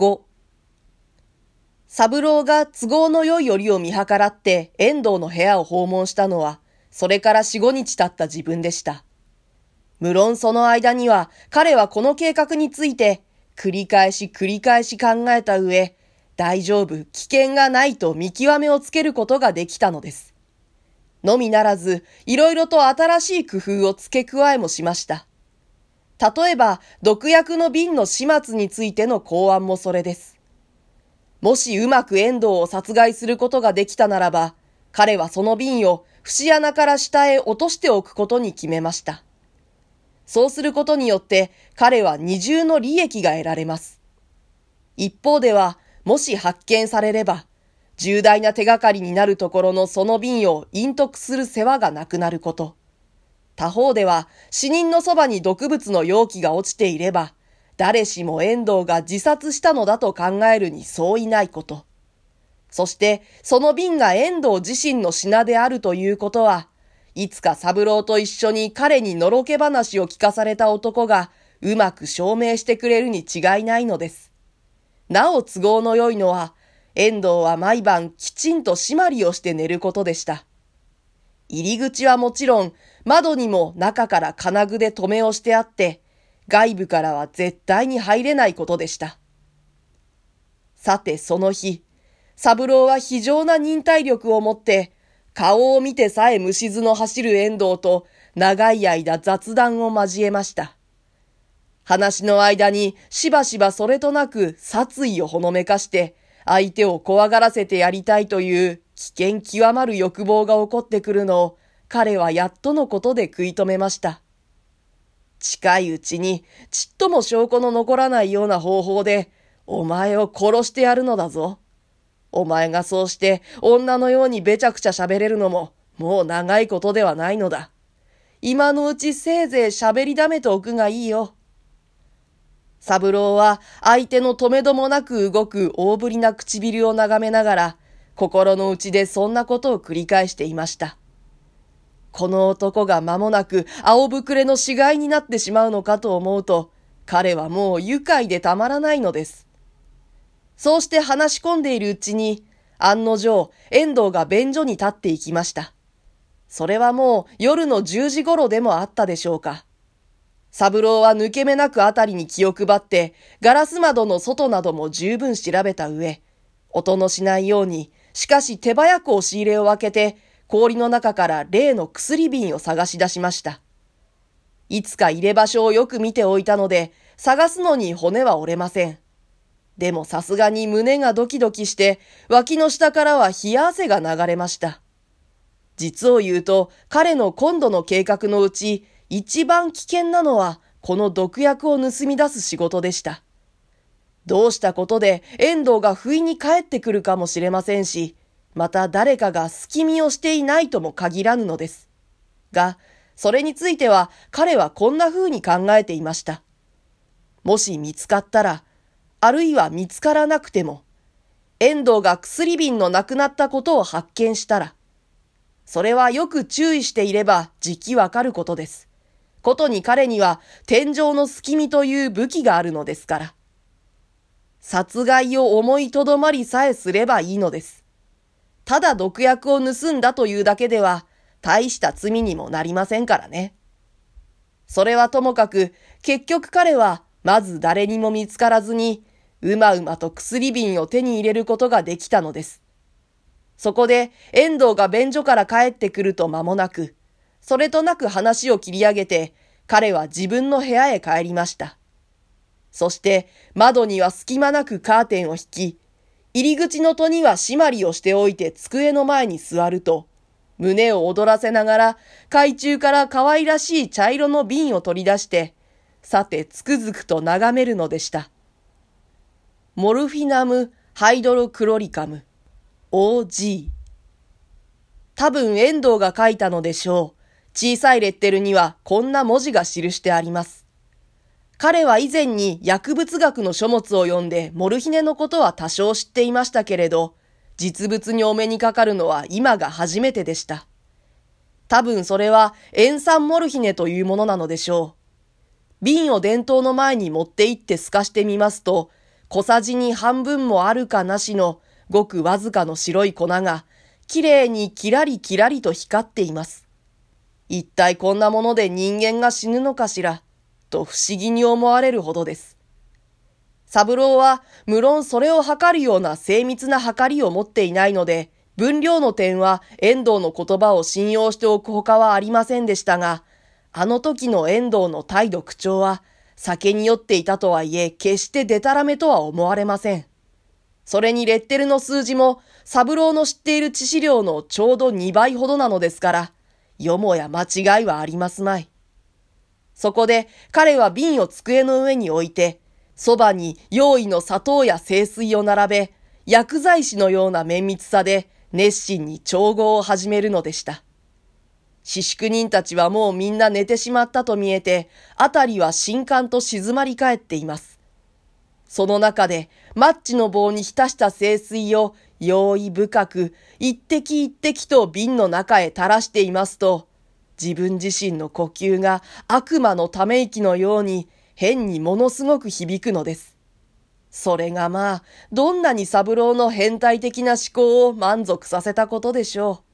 5三郎が都合の良いよりを見計らって遠藤の部屋を訪問したのは、それから四五日経った自分でした。無論その間には彼はこの計画について繰り返し繰り返し考えた上、大丈夫、危険がないと見極めをつけることができたのです。のみならず、いろいろと新しい工夫を付け加えもしました。例えば、毒薬の瓶の始末についての考案もそれです。もしうまく遠藤を殺害することができたならば、彼はその瓶を節穴から下へ落としておくことに決めました。そうすることによって彼は二重の利益が得られます。一方では、もし発見されれば、重大な手がかりになるところのその瓶を隠匿する世話がなくなること。他方では、死人のそばに毒物の容器が落ちていれば、誰しも遠藤が自殺したのだと考えるにそういないこと。そして、その瓶が遠藤自身の品であるということは、いつか三郎と一緒に彼にのろけ話を聞かされた男が、うまく証明してくれるに違いないのです。なお都合の良いのは、遠藤は毎晩きちんと締まりをして寝ることでした。入り口はもちろん、窓にも中から金具で止めをしてあって、外部からは絶対に入れないことでした。さてその日、三郎は非常な忍耐力を持って、顔を見てさえ虫図の走る遠藤と長い間雑談を交えました。話の間にしばしばそれとなく殺意をほのめかして、相手を怖がらせてやりたいという危険極まる欲望が起こってくるのを彼はやっとのことで食い止めました。近いうちにちっとも証拠の残らないような方法でお前を殺してやるのだぞ。お前がそうして女のようにべちゃくちゃ喋れるのももう長いことではないのだ。今のうちせいぜい喋りだめておくがいいよ。三郎は相手の止めどもなく動く大ぶりな唇を眺めながら、心の内でそんなことを繰り返していました。この男が間もなく青ぶくれの死骸になってしまうのかと思うと、彼はもう愉快でたまらないのです。そうして話し込んでいるうちに、案の定、遠藤が便所に立っていきました。それはもう夜の10時頃でもあったでしょうか。三郎は抜け目なくあたりに気を配って、ガラス窓の外なども十分調べた上、音のしないように、しかし手早く押し入れを開けて、氷の中から例の薬瓶を探し出しました。いつか入れ場所をよく見ておいたので、探すのに骨は折れません。でもさすがに胸がドキドキして、脇の下からは冷や汗が流れました。実を言うと、彼の今度の計画のうち、一番危険なのは、この毒薬を盗み出す仕事でした。どうしたことで遠藤が不意に帰ってくるかもしれませんし、また誰かが隙見をしていないとも限らぬのです。が、それについては彼はこんな風に考えていました。もし見つかったら、あるいは見つからなくても、遠藤が薬瓶のなくなったことを発見したら、それはよく注意していればじきわかることです。ことに彼には天井の隙見という武器があるのですから。殺害を思いとどまりさえすればいいのです。ただ毒薬を盗んだというだけでは、大した罪にもなりませんからね。それはともかく、結局彼は、まず誰にも見つからずに、うまうまと薬瓶を手に入れることができたのです。そこで、遠藤が便所から帰ってくると間もなく、それとなく話を切り上げて、彼は自分の部屋へ帰りました。そして窓には隙間なくカーテンを引き、入り口の戸には締まりをしておいて机の前に座ると、胸を躍らせながら海中から可愛らしい茶色の瓶を取り出して、さてつくづくと眺めるのでした。モルフィナム・ハイドロクロリカム OG 多分遠藤が書いたのでしょう。小さいレッテルにはこんな文字が記してあります。彼は以前に薬物学の書物を読んでモルヒネのことは多少知っていましたけれど、実物にお目にかかるのは今が初めてでした。多分それは塩酸モルヒネというものなのでしょう。瓶を伝統の前に持って行って透かしてみますと、小さじに半分もあるかなしのごくわずかの白い粉が、きれいにキラリキラリと光っています。一体こんなもので人間が死ぬのかしら、と不思議に思われるほどです。三郎は無論それを測るような精密な測りを持っていないので、分量の点は遠藤の言葉を信用しておくほかはありませんでしたが、あの時の遠藤の態度口調は、酒に酔っていたとはいえ、決してデタラメとは思われません。それにレッテルの数字も、三郎の知っている致死量のちょうど2倍ほどなのですから、よもや間違いはありますまい。そこで彼は瓶を机の上に置いて、そばに用意の砂糖や清水を並べ、薬剤師のような綿密さで熱心に調合を始めるのでした。四宿人たちはもうみんな寝てしまったと見えて、あたりは新刊と静まり返っています。その中で、マッチの棒に浸した清水を用意深く、一滴一滴と瓶の中へ垂らしていますと、自分自身の呼吸が悪魔のため息のように変にものすごく響くのです。それがまあ、どんなに三郎の変態的な思考を満足させたことでしょう。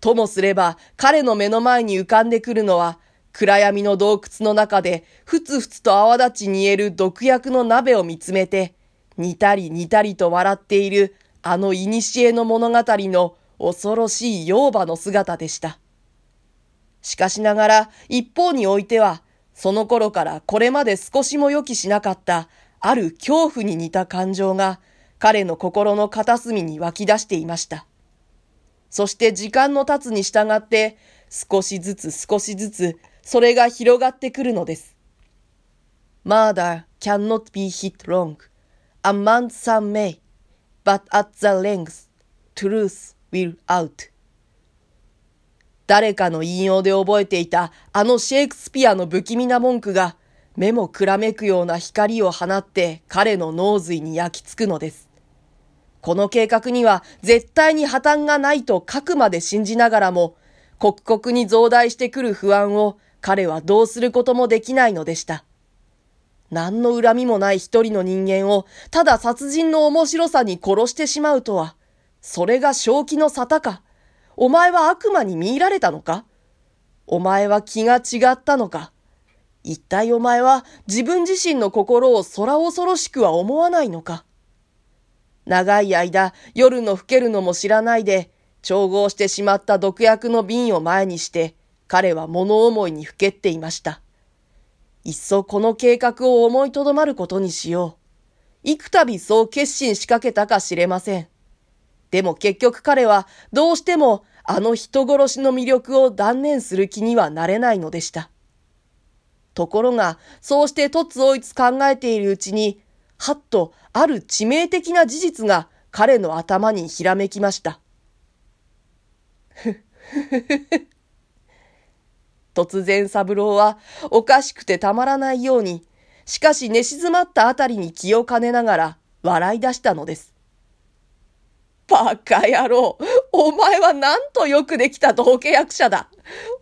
ともすれば、彼の目の前に浮かんでくるのは、暗闇の洞窟の中で、ふつふつと泡立ち煮える毒薬の鍋を見つめて、似たり似たりと笑っている、あの古の物語の恐ろしい妖婆の姿でした。しかしながら、一方においては、その頃からこれまで少しも予期しなかったある恐怖に似た感情が彼の心の片隅に湧き出していました。そして時間の経つに従って少しずつ少しずつそれが広がってくるのです。Murder cannot be hit wrong. A man some may, but at the length, truth will out. 誰かの引用で覚えていたあのシェイクスピアの不気味な文句が目もくらめくような光を放って彼の脳髄に焼き付くのです。この計画には絶対に破綻がないと書くまで信じながらも、刻々に増大してくる不安を彼はどうすることもできないのでした。何の恨みもない一人の人間をただ殺人の面白さに殺してしまうとは、それが正気の沙汰か。お前は悪魔に見入られたのか？お前は気が違ったのか？一体お前は自分自身の心を空恐ろしくは思わないのか？長い間夜の更けるのも知らないで調合してしまった毒薬の瓶を前にして彼は物思いにふけっていました。いっそこの計画を思いとどまることにしよう。幾度そう決心しかけたか知れません。でも結局彼はどうしてもあの人殺しの魅力を断念する気にはなれないのでした。ところが、そうして突追いつ考えているうちに、はっとある致命的な事実が彼の頭にひらめきました。突然三郎はおかしくてたまらないように、しかし寝静まったあたりに気を兼ねながら笑い出したのです。バカ野郎。お前はなんとよくできた同契約者だ。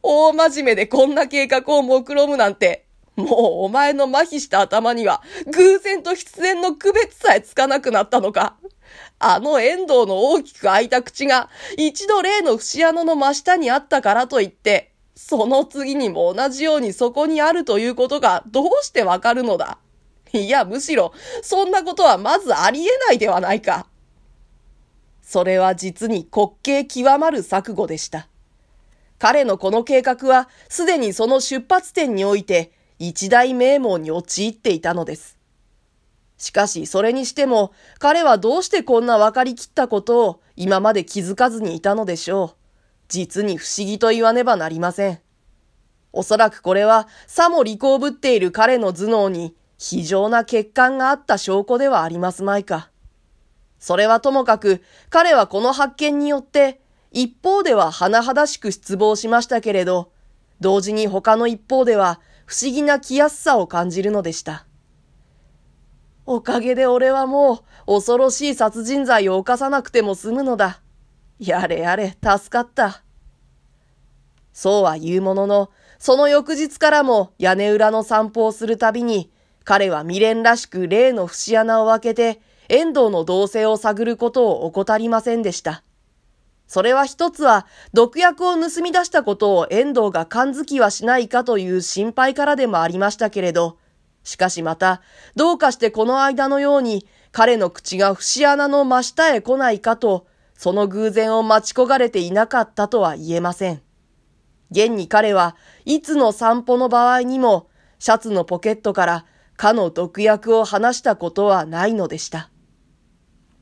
大真面目でこんな計画を目論むなんて、もうお前の麻痺した頭には偶然と必然の区別さえつかなくなったのか。あの遠藤の大きく開いた口が一度例の節穴の真下にあったからといって、その次にも同じようにそこにあるということがどうしてわかるのだ。いや、むしろ、そんなことはまずありえないではないか。それは実に滑稽極まる錯誤でした。彼のこの計画はすでにその出発点において一大名門に陥っていたのです。しかしそれにしても彼はどうしてこんな分かりきったことを今まで気づかずにいたのでしょう。実に不思議と言わねばなりません。おそらくこれはさも利口ぶっている彼の頭脳に非常な欠陥があった証拠ではありますまいか。それはともかく、彼はこの発見によって、一方では甚だしく失望しましたけれど、同時に他の一方では不思議な気安さを感じるのでした。おかげで俺はもう恐ろしい殺人罪を犯さなくても済むのだ。やれやれ、助かった。そうは言うものの、その翌日からも屋根裏の散歩をするたびに、彼は未練らしく例の節穴を開けて、遠藤の動静を探ることを怠りませんでした。それは一つは、毒薬を盗み出したことを遠藤が感づきはしないかという心配からでもありましたけれど、しかしまた、どうかしてこの間のように、彼の口が節穴の真下へ来ないかと、その偶然を待ち焦がれていなかったとは言えません。現に彼はいつの散歩の場合にも、シャツのポケットからかの毒薬を離したことはないのでした。